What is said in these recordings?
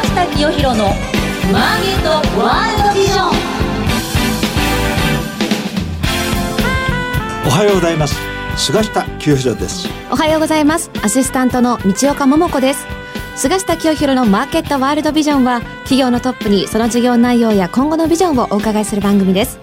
下清弘のマーケットワールドビジョン。おはようございます。菅下清弘です。おはようございます。アシスタントの道岡桃子です。菅下清弘のマーケットワールドビジョンは企業のトップにその事業内容や今後のビジョンをお伺いする番組です。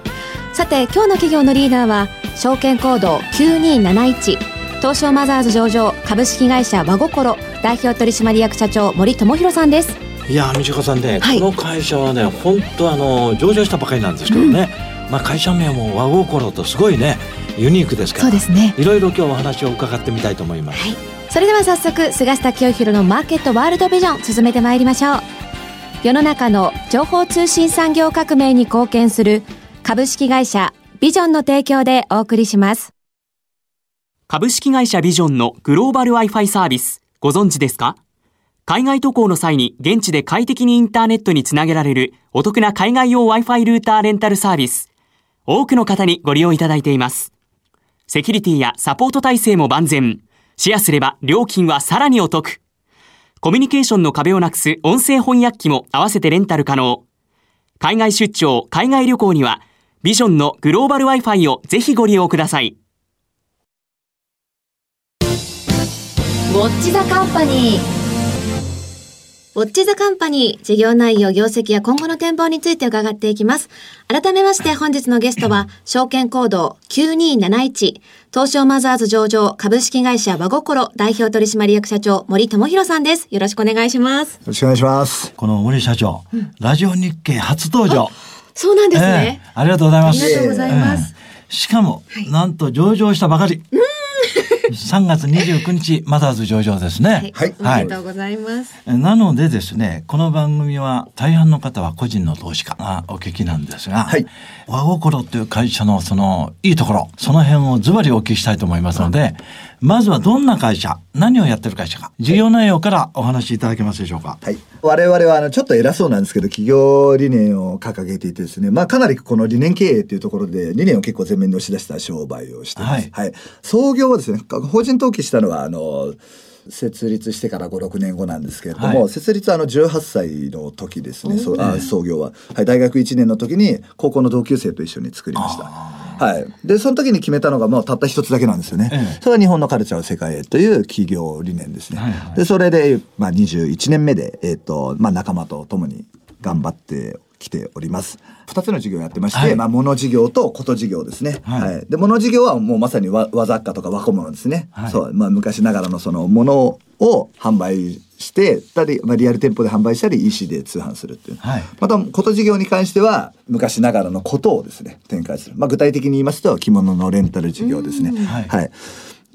さて今日の企業のリーダーは証券コード9271東証マザーズ上場株式会社和心代表取締役社長森智博さんですいや道岡さんね、はい。この会社はね本当あの上場したばかりなんですけどね、まあ会社名も和心とすごいねユニークですからそうですね。いろいろ今日お話を伺ってみたいと思います、はい。それでは早速菅下清弘のマーケットワールドビジョン進めてまいりましょう。世の中の情報通信産業革命に貢献する株式会社ビジョンの提供でお送りします。株式会社ビジョンのグローバル Wi-Fi サービス、ご存知ですか？海外渡航の際に現地で快適にインターネットにつなげられるお得な海外用 Wi-Fi ルーターレンタルサービス。多くの方にご利用いただいています。セキュリティやサポート体制も万全。シェアすれば料金はさらにお得。コミュニケーションの壁をなくす音声翻訳機も合わせてレンタル可能。海外出張、海外旅行には、ビジョンのグローバル Wi-Fi をぜひご利用ください。ウォッチザカンパニーウォッチザカンパニー事業内容業績や今後の展望について伺っていきます。改めまして本日のゲストは証券コード9271東証マザーズ上場株式会社和心代表取締役社長森智博さんです。よろしくお願いします。よろしくお願いします。この森社長、ラジオ日経初登場。そうなんですね、ええありがとうございます。ありがとうございます。ええしかも、なんと上場したばかり3月29日マザーズ上場ですね。はい。おめでとうございます、なのでですね、この番組は大半の方は個人の投資家がお聞きなんですが、はい。和心という会社のそのいいところ、その辺をズバリお聞きしたいと思いますので、まずはどんな会社、何をやってる会社か、事業内容からお話しいただけますでしょうか。はい。我々は、あの、ちょっと偉そうなんですけど、企業理念を掲げていてですね、まあ、かなりこの理念経営っていうところで、理念を結構前面に押し出した商売をしています。ははいい。創業はですね、法人登記したのは、あの、設立してから5、6年後なんですけれども、はい設立はあの18歳の時ですね、そうあ創業は。はい、大学1年の時に高校の同級生と一緒に作りました。はい。で、その時に決めたのがもうたった一つだけなんですよね。ええそれは日本のカルチャーを世界へという企業理念ですね。はいはいで、それで、まあ、21年目で、えっ、と、まあ、仲間と共に頑張ってきております。二つの事業をやってまして、はいまあ、物事業とこと事業ですね。はいはい。で、物事業はもうまさに和和雑貨とか和小物ですね。はいそう、まあ、昔ながらのそのものを販売してたり、まあ、リアル店舗で販売したり、EC で通販するっていう。はいまた、こと事業に関しては、昔ながらのことをですね、展開する。まあ、具体的に言いますと、着物のレンタル事業ですね。はいはい。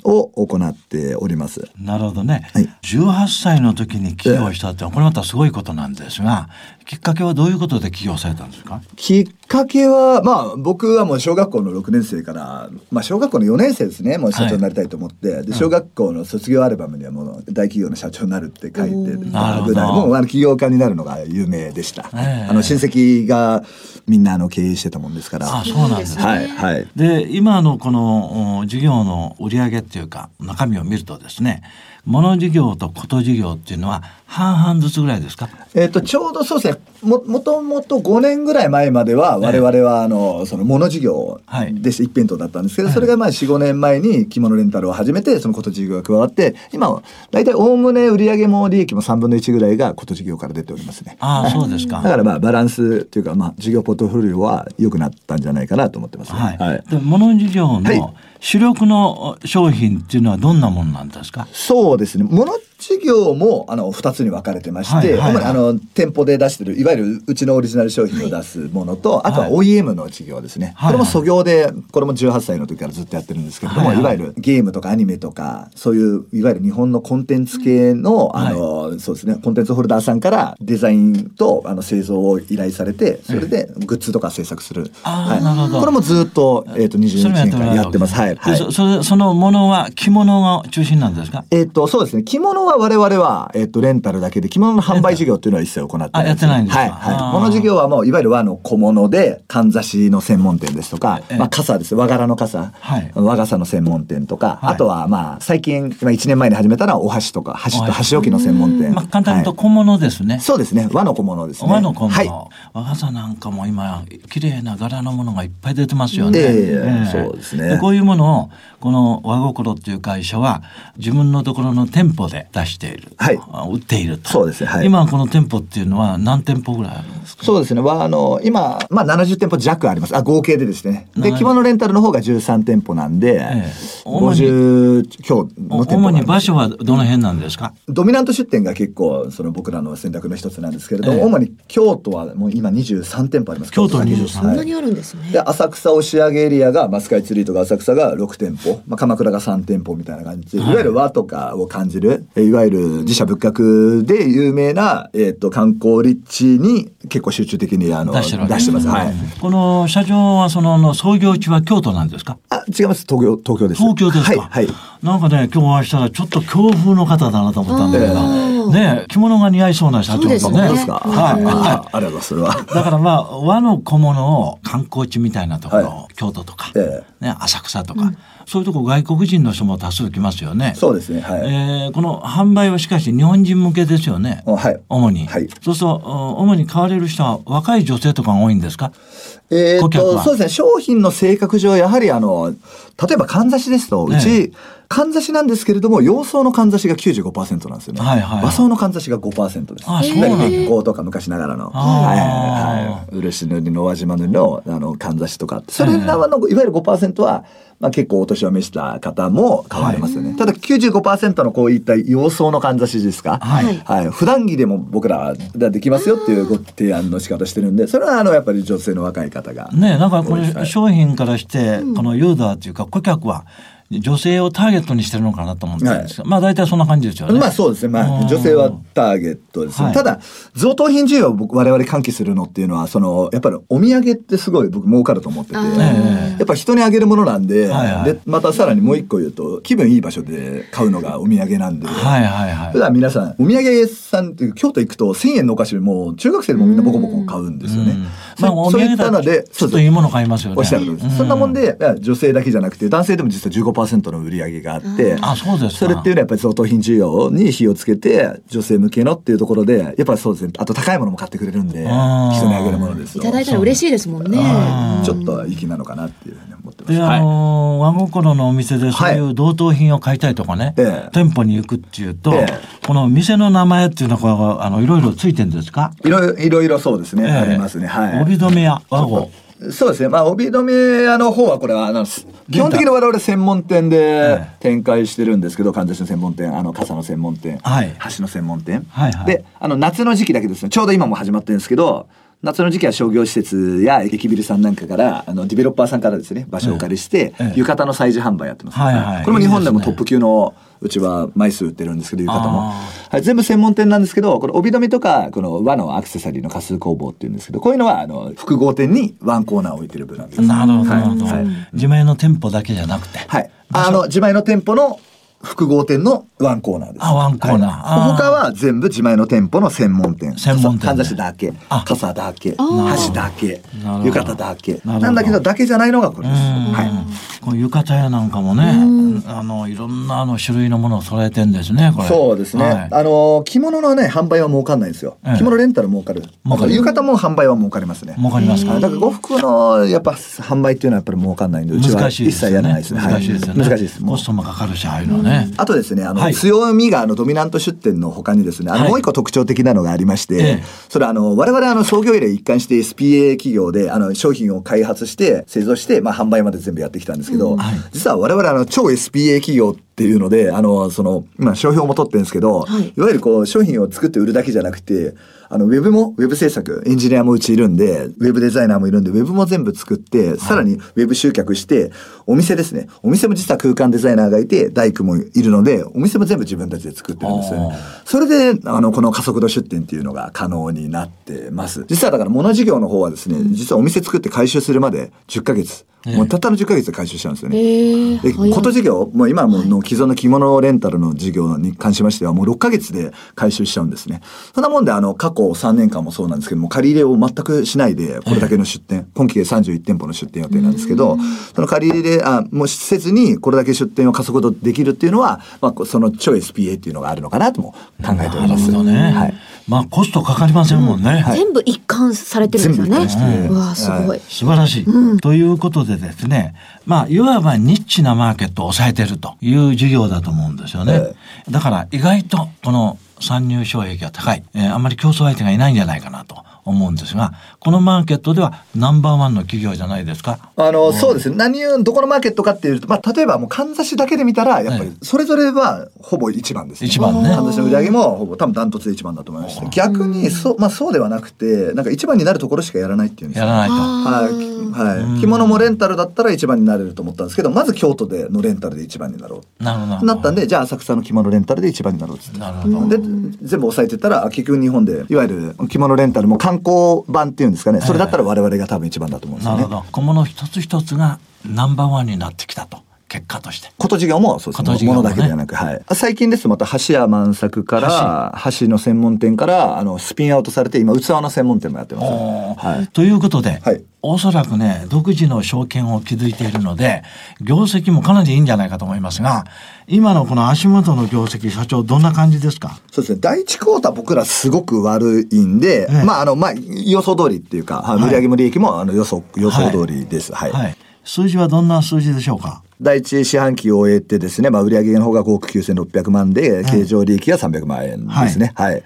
を行っております。なるほどね。はい18歳の時に起業したってのは、これまたすごいことなんですが、きっかけはどういうことで起業されたんですか？きっかけは、まあ、僕はもう小学校の6年生から、まあ、小学校の4年生ですね、もう社長になりたいと思って、で、小学校の卒業アルバムにはもう大企業の社長になるって書いてたぐらい、もうあの起業家になるのが有名でした。ええあの、親戚がみんなあの経営してたもんですから。あ、そうなんですね。はい、はい。で今のこのお事業の売り上げっていうか中身を見るとですね物事業とこと事業っていうのは半々ずつぐらいですか？えっ、と、ちょうどそうですね、も、もともと5年ぐらい前までは、我々は、あの、その、物事業はい。でして一辺倒だったんですけど、それがまあ、4、5年前に着物レンタルを始めて、そのこと事業が加わって、今は、大体、おおむね売上も利益も3分の1ぐらいがこと事業から出ておりますね。ああそうですか。だからまあ、バランスというか、まあ、事業ポートフォリオは良くなったんじゃないかなと思ってます、ね。はい、で物事業はい。の主力の商品っていうのはどんなものなんですか？そうですね。物事業も、あの、二つに分かれてまして、はいはい。はいあの、店舗で出してる、いわゆるうちのオリジナル商品を出すものと、あとは OEM の事業ですね。はい。これも創業で、これも18歳の時からずっとやってるんですけれども、はい。はいいわゆるゲームとかアニメとか、そういう、いわゆる日本のコンテンツ系の、あの、そうですね、コンテンツホルダーさんからデザインと、あの、製造を依頼されて、それでグッズとか制作する。はい。これもずっと、えっ、と、21それも年間やってます。わはい。はい。そそれそのものは着物が中心なんですか？えっと、そうですね。着物は我々は、えっと、レンタルだけで、着物の販売事業っていうのは一切行ってないです、あやってないんですか？はい、はい。物事業はもう、いわゆる和の小物で、かんざしの専門店ですとか、まあ、傘です。和柄の傘。はい和傘の専門店とか、はいあとは、まあ、最近、まあ、1年前に始めたのは、お箸とか、箸と箸置きの専門店。まあ、簡単に言うとはい小物ですね。そうですね。和の小物ですね。和の小物、はい。和傘なんかも今綺麗な柄のものがいっぱい出てますよね。ええそうですねこういうものをこの和心っていう会社は自分のところの店舗で出している、はいあ売っていると。そうですねはい今この店舗っていうのは何店舗ぐらいあるんですか？そうですね。は、あの、今、まあ、70店舗弱あります。あ、合計でですね。で、はい着物レンタルの方が13店舗なんで、え主に50強の店舗主に場所はどの辺なんですか？ドミナント出店が結構、その僕らの選択の一つなんですけれども、ええ主に京都はもう今23店舗あります。京都に23そんなにあるんですね。で、浅草押上エリアが、まあ、スカイツリーとか浅草が6店舗、まあ、鎌倉が3店舗みたいな感じで、いわゆる和とかを感じる、えいわゆる自社仏閣で有名な、えっ、と、観光立地に結構集中的に、あの、出してます。はい。この社長はそのの創業地は京都なんですか？あ、違います。東京、東京です。東京ですか？はい。はい。なんかね、今日お会いしたらちょっと強風の方だなと思ったんだけど、あね、着物が似合いそうな社長とね。そうですねどうですかはい。あはありがとうございます。それは。い。だからまあ和の小物を観光地みたいなところ、は京都とか、えね、浅草とか、そういうとこ外国人の人も多数来ますよね。そうですね。はい。えーこの販売はしかし日本人向けですよね。あはい。主に。はいそうすると、お主に買われる人は若い女性とかが多いんですか？えーっと、顧客はそうですね。商品の性格上、やはりあの、例えば、かんざしですと、うえち、かんざしなんですけれども、洋装のかんざしが95%なんですよね。はいはい和装のかんざしが5%です。あそうなんだ月光とか昔ながらの。はいはいはい。漆塗りの輪島塗りの、あの、かんざしとか。それらの、いわゆる5%は、まあ結構お年を召した方も買われますよね。ただ95%のこういった洋装のかんざしですか？はいはい。普段着でも僕らができますよっていうご提案の仕方してるんで、それはあの、やっぱり女性の若い方が。ねなんかこれ商品からして、このユーザーというか顧客は女性をターゲットにしてるのかなと思ってるんですが、まあ大体そんな感じですよね。まあそうですね。まうんあ女性はターゲットですね。はいただ、贈答品需要を僕我々喚起するのっていうのは、その、やっぱりお土産ってすごい僕儲かると思ってて、やっぱ人にあげるものなんで、はいはいで、またさらにもう一個言うと、気分いい場所で買うのがお土産なんで、はいはいはい普。段皆さん、お土産屋さんっていう京都行くと1000円のお菓子もう中学生でもみんなボコボコ買うんですよね。まあおそうい土産だとったので、ちょっといいもの買いますよね。おっしゃる通りです。うそんなもんで、女性だけじゃなくて、男性でも実は15%の売り上げがあって、あ、そうですか。それっていうのはやっぱり贈答品需要に火をつけて、女性向けのっていうところで、やっぱりそうですね。あと高いものも買ってくれるんで、人にあげるものですと。いただいたら嬉しいですもんね。はいちょっと粋なのかなっていうふうに思ってます。で、あのー和心のお店でそういう同等品を買いたいとかね、ええ店舗に行くっていうと、えこの店の名前っていうのは、あの、いろいろついてるんですか？いろいろ、いろいろそうですね。ええありますね。はい。帯留めや和語。そうですね。まあ、帯留め屋の方は、これは、あの、基本的に我々専門店でえ展開してるんですけど、かんざしの専門店、あの、傘の専門店、はい。箸の専門店。はいはい。で、あの、夏の時期だけですね、ちょうど今も始まってるんですけど、夏の時期は商業施設や駅ビルさんなんかから、あの、ディベロッパーさんからですね、場所をお借りして、ええ。浴衣の催事販売やってます。これも日本でもトップ級の、うちは枚数売ってるんですけど、浴衣も。あはい、全部専門店なんですけど、この帯留めとか、この和のアクセサリーの仮数工房っていうんですけど、こういうのは、あの、複合店にワンコーナーを置いてるブランドです。なるほど、はいなるほどはい。自前の店舗だけじゃなくて。はい。あの、自前の店舗の複合店のワンコーナーです。あワンコーナーはい他は全部自前の店舗の専門店。専門店でかんざしだけあ、傘だけ、箸だけ浴衣だけ。なるほどなんだけど、だけじゃないのがこれです。うんはい。この浴衣屋なんかもね、あの、いろんなあの種類のものを揃えてんですね、これ。そうですね。はいあの、着物のね、販売は儲かんないんですよええ。着物レンタル儲かる。儲かる浴衣も販売は儲かりますね。儲かりますか？はいだから呉服のやっぱ販売っていうのはやっぱり儲かんないんで、うちは一。切やらないですね。はい難しいですよね。難しいです。コストもかかるし、ああいうのはね。あとですね、あの、はい強みがあのドミナント出店の他にですね、あの、はい。もう一個特徴的なのがありまして、ええ。それはあの、我々あの、創業以来一貫して SPA 企業で、あの、商品を開発して、製造して、まあ、販売まで全部やってきたんですけど、はい。実は我々あの、超 SPA 企業っていうので、あの、その、今、商標も取ってるんですけど、はいいわゆるこう、商品を作って売るだけじゃなくて、あの、ウェブも、ウェブ制作、エンジニアもうちいるんで、ウェブデザイナーもいるんで、ウェブも全部作って、さらにウェブ集客して、お店ですね。お店も実は空間デザイナーがいて、大工もいるので、お店も全部自分たちで作ってるんですよね。それで、あの、この加速度出店っていうのが可能になってます。実はだから、物事業の方はですね、実はお店作って回収するまで10ヶ月。もうたったの10ヶ月で回収しちゃうんですよね。ええで、こと事業、もう今もの既存の着物レンタルの事業に関しましては、もう6ヶ月で回収しちゃうんですね。そんなもんで、あの、過去3年間もそうなんですけども、借り入れを全くしないで、これだけの出店、今期で31店舗の出店予定なんですけど、その借り入れ、あ、もうせずに、これだけ出店を加速度できるっていうのは、まあ、その超 SPA っていうのがあるのかなとも考えております。なるほどね。はい。まあコストかかりませんもんね。全部一貫されてるんですよね。全部一貫してうわすごい。素晴らしい、ということでですね、まあ、いわばニッチなマーケットを抑えてるという事業だと思うんですよね。え。だから意外とこの参入障壁が高い、えーあんまり競争相手がいないんじゃないかなと思うんですが、このマーケットではナンバーワンの企業じゃないですか。あの、そうですね。何を、どこのマーケットかっていうと、まあ、例えばもう、かんざしだけで見たら、やっぱり、それぞれは、ほぼ一番ですね。一番ねかんざしの売り上げも、ほぼ、多分ダントツで一番だと思いまして。逆に、そう、まあ、そうではなくて、なんか一番になるところしかやらないっていうんですよやらないと。はい。はい。着物もレンタルだったら一番になれると思ったんですけど、まず京都でのレンタルで一番になろう。なるほど。なったんで、じゃあ浅草の着物レンタルで一番になろうっつって。なるほど。で、全部押さえてったら、あ結局日本で、いわゆる着物レンタルも観光版っていうんですかね。それだったら我々が多分一番だと思うんですよねなるほ。ど。小物一つ一つがナンバーワンになってきたと。結果として。こと事業もそうですね。もね物だけではなく、はい。最近ですとまた箸屋満作から、箸の専門店から、あの、スピンアウトされて、今、器の専門店もやってます。はい。ということで、はいおそらくね、独自の証券を築いているので、業績もかなりいいんじゃないかと思いますが、今のこの足元の業績、社長どんな感じですか？そうですね。第一クォーター僕らすごく悪いんで、ええまあ、あの、まあ、予想通りっていうか、はいはい売上も利益も、あの、予想、予想通りです。はい。はい。数字はどんな数字でしょうか？第一四半期を終えてですね、まあ、売上の方が5億9600万で、経常利益が300万円ですね。はい。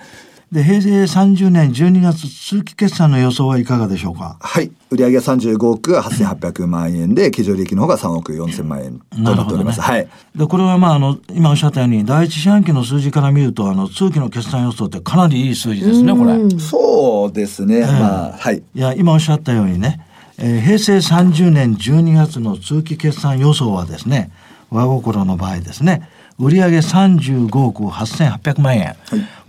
で、平成30年12月通期決算の予想はいかがでしょうか？はい。売上が35億8800万円で、経常利益の方が3億4000万円となっております。はい。で、これはまあ、あの、今おっしゃったように、第一四半期の数字から見ると、あの、通期の決算予想ってかなりいい数字ですね、これ。そうですね。まあ、はい。いや、今おっしゃったようにね、えー平成30年12月の通期決算予想はですね、和心の場合ですね、売上35億8800万円。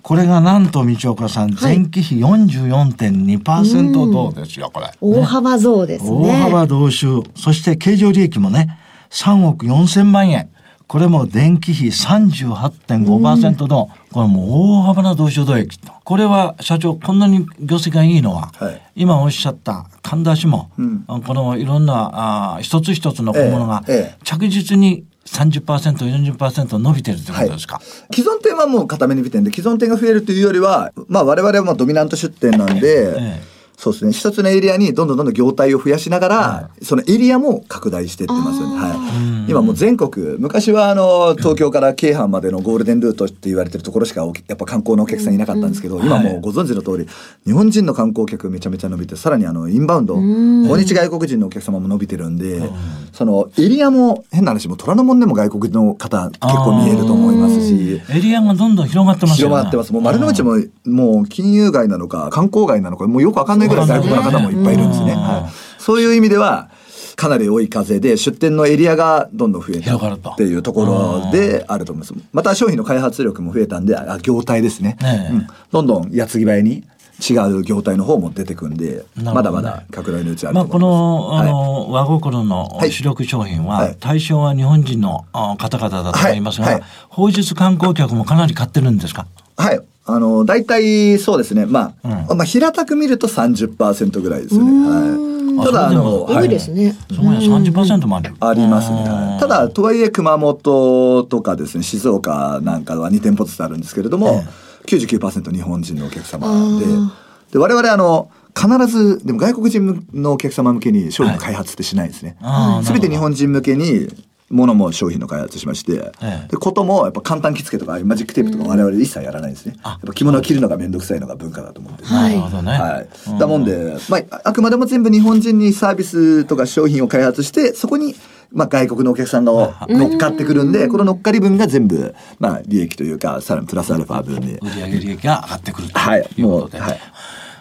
これがなんと道岡さん、前期比44.2%増ですよ、これ。大幅増ですね。大幅増収。そして経常利益もね、3億4000万円。これも電気費38.5%の、これもう大幅な増収増益と。これは社長、こんなに業績がいいのは、はい今おっしゃった神田氏も、んあこのいろんなあ一つ一つの小物がええええ着実に30%、40%伸びてるってことですか？既存店はもう固めに見てんで、既存店が増えるというよりは、まあ我々はまあドミナント出店なんで、ええそうですね、一つのエリアにどんどんどんどん業態を増やしながら、そのエリアも拡大していってますよね。はい。今もう全国、昔はあの、東京から京阪までのゴールデンルートって言われてるところしかおやっぱ観光のお客さんいなかったんですけど、今もうご存知の通り、日本人の観光客めちゃめちゃ伸びて、さらにあの、インバウンド、訪日外国人のお客様も伸びてるんで、そのエリアも変な話、もう虎ノ門でも外国の方結構見えると思いますし、エリアがどんどん広がってますよね。広がってます。もう丸の内も、もう金融街なのか、観光街なのか、もうよくわかんないぐらい外国の方もいっぱいいるんですね。うんはい。そういう意味では、かなり追い風で、出店のエリアがどんどん増えたっていうところであると思います。また商品の開発力も増えたんで、あ業態ですね。ねえうんどんどん矢継ぎ早に違う業態の方も出てくんで、ねまだまだ拡大のうちあるまあ、こ。の、あの、和心のはい主力商品は、はい対象は日本人のあ方々だと思いますが、はいはい放日観光客もかなり買ってるんですか？はい。あの、大体そうですね。まあ、うんまあ、平たく見ると30%ぐらいですよね。はい。ただ、あの、あ多いですね。すごいね、30%もある。ありますねうん。ただ、とはいえ熊本とかですね、静岡なんかは2店舗ずつあるんですけれども、99%日本人のお客様で、で、我々あの、必ず、でも外国人のお客様向けに商品の開発ってしないんですね。すべ、て日本人向けに、ものも商品の開発しまして、ええで、こともやっぱ簡単着付けとかマジックテープとか我々一切やらないんですね。やっぱ着物を着るのがめんどくさいのが文化だと思ってるなるほどね。はい。だもんで、まあ、あくまでも全部日本人にサービスとか商品を開発して、そこに、まあ、外国のお客さんが乗っかってくるんで、この乗っかり分が全部、まあ、利益というか、さらにプラスアルファ分に。売上利益が上がってくるとはいいうことで。もうはい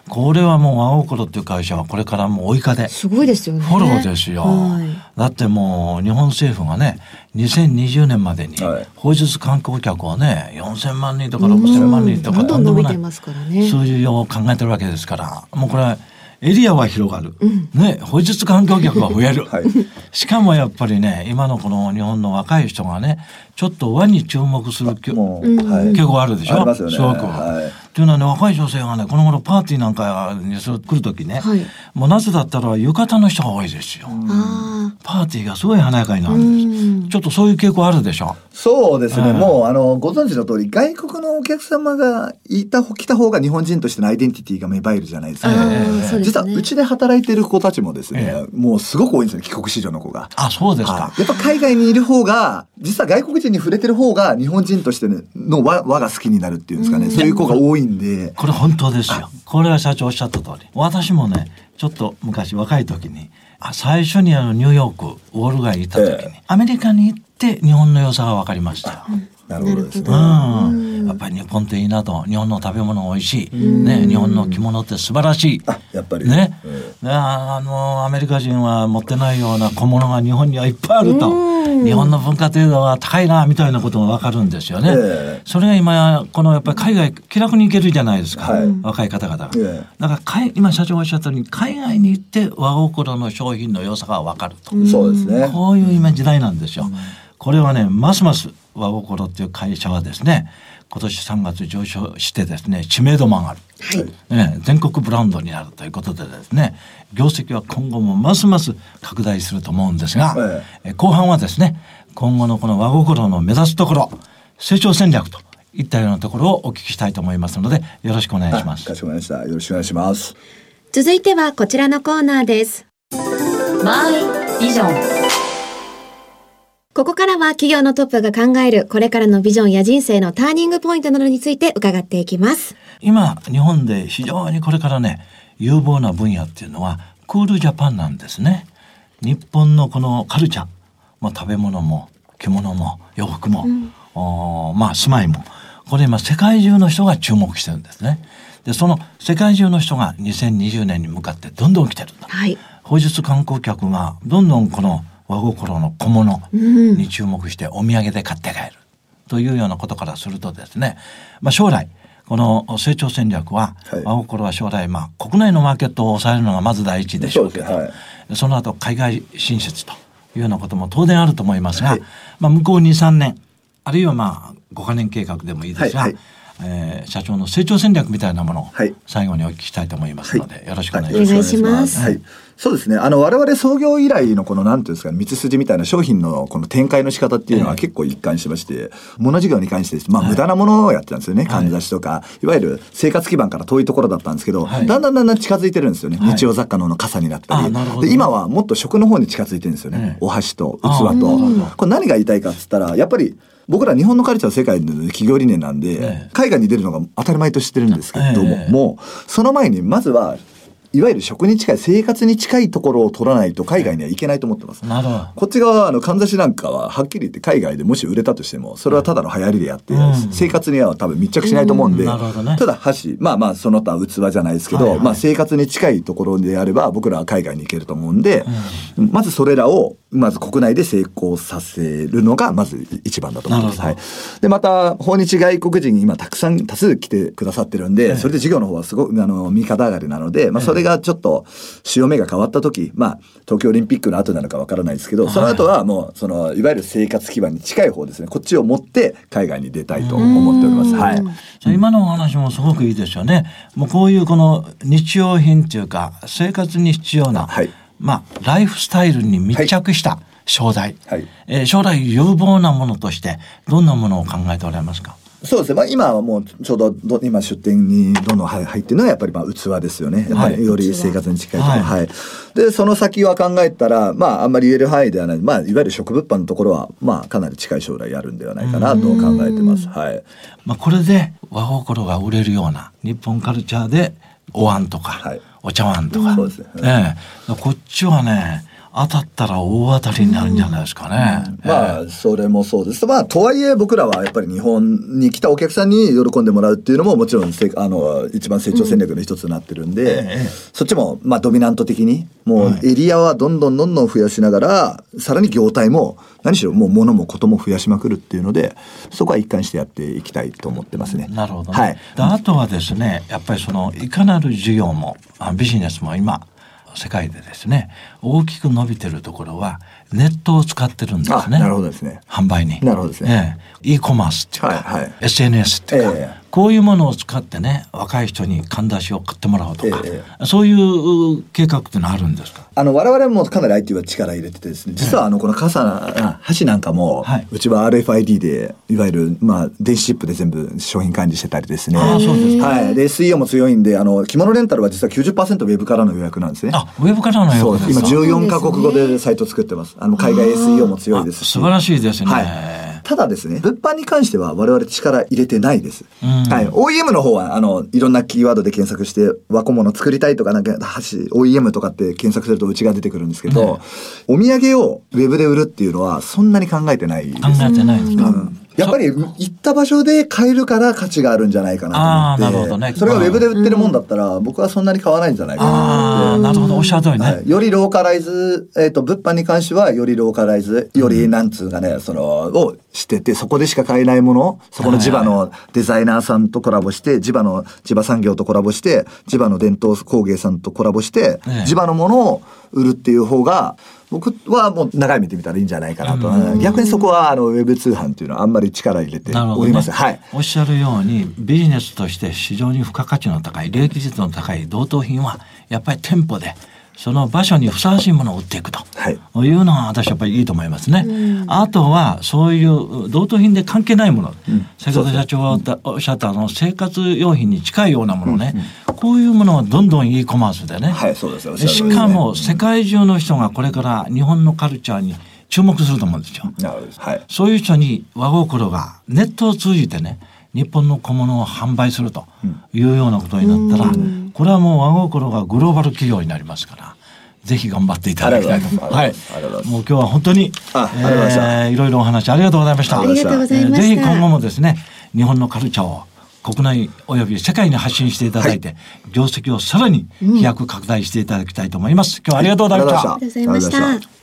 これはもう和心っていう会社はこれからもう追い風。すごいですよね。フォローですよ。はいだってもう日本政府がね、2020年までにはい放出観光客をね、4000万人とか6000万人とかどんどん伸びてとんでもないますからね。数字を考えてるわけですから、もうこれはエリアは広がる。ね、保術観光客は増える。はいしかもやっぱりね、今のこの日本の若い人がね、ちょっと和に注目する傾向あるでしょ？ありますよねすごく。はいっていうのはね、若い女性がね、この頃パーティーなんかに来るときね、はい。もう夏だったら浴衣の人が多いですよ。あパーティーがすごい華やかになるんです。ちょっとそういう傾向あるでしょ。そうですね、うん。もうあのご存知の通り外国のお客様がいた来た方が日本人としてのアイデンティティが芽生えるじゃないですか、あー実はうちで働いてる子たちもですね、えもうすごく多いんですよ帰国子女の子が。あ、そうですか。はい。やっぱ海外にいる方が実は外国人に触れてる方が日本人としての和和が好きになるっていうんですかね、そういう子が多いんで。これ本当ですよ。これは社長おっしゃった通り。私もね、ちょっと昔若い時に、あ最初にあのニューヨーク、ウォール街に行った時に、えアメリカに行って日本の良さが分かりましたよ。なるほどですね。うん、やっぱり日本っていいなと。日本の食べ物美味しい、ね、日本の着物って素晴らしい。あやっぱり。ね、えねああのアメリカ人は持ってないような小物が日本にはいっぱいあると。日本の文化程度は高いなみたいなことが分かるんですよね、ええ。それが今このやっぱり海外気楽に行けるじゃないですか、はい。若い方々が、ええ。だから海今社長がおっしゃったように海外に行って和心の商品の良さが分かると、そうですね。こういう今時代なんですよ。これはね、ますます和心っていう会社はですね、今年3月上昇してですね、知名度も上がる。ね、全国ブランドになるということでですね、業績は今後もますます拡大すると思うんですが、ええ後半はですね、今後のこの和心の目指すところ、成長戦略といったようなところをお聞きしたいと思いますので、よろしくお願いしますか。しこまりました。よろしくお願いします。続いてはこちらのコーナーです。マイビジョンここからは企業のトップが考えるこれからのビジョンや人生のターニングポイントなどについて伺っていきます。今日本で非常にこれからね有望な分野っていうのはクールジャパンなんですね。日本のこのカルチャー、まあ、食べ物も着物も洋服も、おーまあ住まいも。これ今世界中の人が注目してるんですね。でその世界中の人が2020年に向かってどんどん来てるんだ。はい。訪日観光客がどんどんこの和心の小物に注目してお土産で買って帰る。というようなことからするとですね、まあ、将来この成長戦略は、はい。和心は将来、まあ、国内のマーケットを抑えるのがまず第一でしょうけどそうですね。その後海外進出というようなことも当然あると思いますが、はい。まあ、向こう23年あるいはまあ5カ年計画でもいいですが、はい。はいえー社長の成長戦略みたいなものをはい。最後にお聞きしたいと思いますので、よろしくお願いしはます。お願いします。はい。そうですね。あの、我々創業以来のこの、なんていうんですかね、道筋みたいな商品のこの展開の仕方っていうのはええ結構一貫してまして、物事業に関してです。まあ、無駄なものをやってたんですよね。かんざしとか、いわゆる生活基盤から遠いところだったんですけど、はいだんだんだんだん近づいてるんですよね。はい日用雑貨の傘になったりで、今はもっと食の方に近づいてるんですよね。ええお箸と器あとうん。これ何が言いたいかっつったら、やっぱり、僕ら日本のカルチャーは世界の企業理念なんで、ええ海外に出るのが当たり前と知ってるんですけれども、ええもうその前にまずはいわゆる食に近い生活に近いところを取らないと海外には行けないと思ってます。なるほど。こっち側あのかんざしなんかははっきり言って海外でもし売れたとしてもそれはただの流行りであって、うん。生活には多分密着しないと思うんで、うん。なるほどね。ただ箸まあまあその他器じゃないですけど、はいはい。まあ生活に近いところであれば僕らは海外に行けると思うんで、まずそれらをまず国内で成功させるのがまず一番だと思います。はい、でまた訪日外国人今たくさん多数来てくださってるんで、それで事業の方はすごくあの右肩上がりなので、まあ、それがちょっと潮目が変わった時、まあ、東京オリンピックの後なのかわからないですけど、その後はもうそのいわゆる生活基盤に近い方ですね。こっちを持って海外に出たいと思っております。はい。じゃあ今のお話もすごくいいですよね。もうこういうこの日用品っていうか生活に必要な、はいまあライフスタイルに密着した商材、はいえー将来有望なものとしてどんなものを考えておられますか？そうですね。まあ今はもうちょうどど今出店にどんどん入入ってるのはやっぱりまあ器ですよね。やっぱはいりより生活に近いところ。はいはい。で、その先は考えたら、まああんまり言える範囲ではない。まあいわゆる食物販のところはまあかなり近い将来あるんではないかなと考えてます。はい。まあこれで和心が売れるような日本カルチャーでお椀とか、はいお茶碗とか、そうですね。ええ。こっちはね当たったら大当たりになるんじゃないですかね。まあ、それもそうです。まあ、とはいえ僕らはやっぱり日本に来たお客さんに喜んでもらうっていうのももちろんせあの一番成長戦略の一つになってるんで、そっちもまあドミナント的にもうエリアはどんどんどんどん増やしながら、さらに業態も何しろもう物もことも増やしまくるっていうので、そこは一貫してやっていきたいと思ってますね。なるほど、ね、はい。であとはですねやっぱりそのいかなる事業もあビジネスも今世界でですね大きく伸びてるところはネットを使ってるんですね。あなるほどですね。販売に。なるほどですね。ええ。e コマースっていうか、はいはい。SNS っていうか、ええこういうものを使ってね若い人にかんだしを買ってもらおうとか、えそういう計画っていうのはあるんですか？あの、我々もかなり IT は力入れててですね、実はあの、この傘、あ橋なんかも、はいうちは RFID で、いわゆる、まあ、電子チップで全部商品管理してたりですね。ああそうですかはい。で、SEO も強いんで、あの、着物レンタルは実は90%ウェブからの予約なんですね。あウェブからの。予約です今か14カ国語でサイト作ってます。あの、海外 SEO も強いですし。あ素晴らしいですね。はい。ただですね、物販に関しては我々力入れてないです。うんはい。OEM の方は、あの、いろんなキーワードで検索して、和小物作りたいとか、なんか、箸、OEM とかって検索するとうちが出てくるんですけど、お土産をウェブで売るっていうのは、そんなに考えてないです。考えてないんですか、うんやっぱり行った場所で買えるから価値があるんじゃないかなと思って。なるほどねそれがウェブで売ってるもんだったら、僕はそんなに買わないんじゃないかなと。なるほどおっしゃる通りね。はい、よりローカライズ、えっ、と、物販に関しては、よりローカライズ、より、なんつうかね、その、をしてて、そこでしか買えないもの、そこの地場のデザイナーさんとコラボして、地場の、地場産業とコラボして、地場の伝統工芸さんとコラボしてええ、地場のものを売るっていう方が、僕はもう長い目で見たらいいんじゃないかなと。逆にそこは、あの、ウェブ通販っていうのはあんまり力入れておりません。はい。おっしゃるようにビジネスとして非常に付加価値の高い利益率の高い同等品はやっぱり店舗でその場所にふさわしいものを売っていくと、はい。い、うのは私やっぱりいいと思いますね。あとはそういう同等品で関係ないもの、先ほど社長がおっしゃったあの生活用品に近いようなものね、こういうものはどんどん e コマースでね、はい、そうです。で。しかも世界中の人がこれから日本のカルチャーに注目すると思うんですよ。はい。そういう人に和心がネットを通じてね日本の小物を販売するというようなことになったら、これはもう和心がグローバル企業になりますから。ぜひ頑張っていただきたいとありがとうございますありがとうございますもう今日は本当に、えーいろいろお話ありがとうございました。ありがとうございましたえーぜひ今後もですね、日本のカルチャーを国内および世界に発信していただいて、業績をさらに飛躍拡大していただきたいと思います。今日はありがとうございました。ありがとうございました。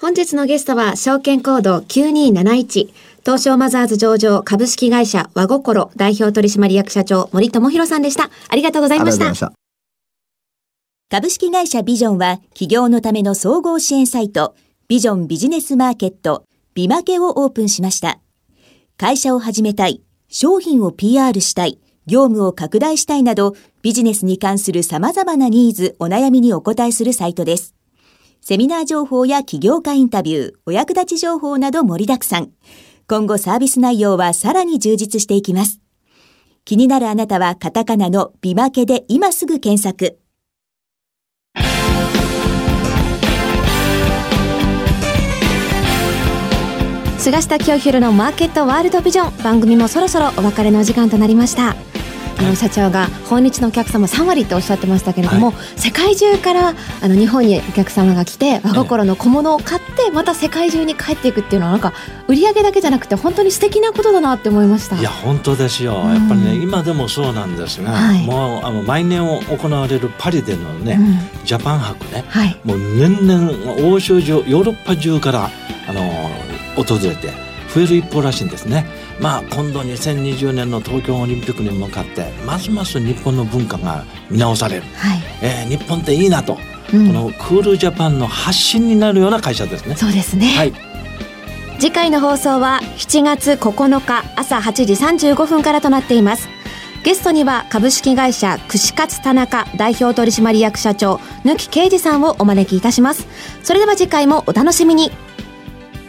本日のゲストは、証券コード9271、東証マザーズ上場株式会社和心代表取締役社長森友博さんでした。ありがとうございましたありがとうございまし。た。株式会社ビジョンは企業のための総合支援サイトビジョンビジネスマーケットビマケをオープンしました。会社を始めたい、商品を PR したい、業務を拡大したいなどビジネスに関する様々なニーズ、お悩みにお答えするサイトです。セミナー情報や起業家インタビュー、お役立ち情報など盛りだくさん。今後サービス内容はさらに充実していきます。気になるあなたはカタカナのビマケで今すぐ検索。菅下清弘のマーケットワールドビジョン番組もそろそろお別れのお時間となりましたあの社長が訪日のお客様3割っておっしゃってましたけれども、世界中からあの日本にお客様が来て和心の小物を買ってまた世界中に帰っていくっていうのはなんか売り上げだけじゃなくて本当に素敵なことだなって思いました。いや本当ですよ、ん。やっぱりね今でもそうなんですが、はい。もうあの毎年行われるパリでのね、うん。ジャパン博ねはい。もう年々欧州中ヨーロッパ中からあの訪れて増える一方らしいんですね。まあ今度2020年の東京オリンピックに向かってますます日本の文化が見直される、はい、えー日本っていいなと、うん。このクールジャパンの発信になるような会社ですね。そうですね、はい。次回の放送は7月9日朝8時35分からとなっています。ゲストには株式会社串カツ田中代表取締役社長貫啓二さんをお招きいたします。それでは次回もお楽しみに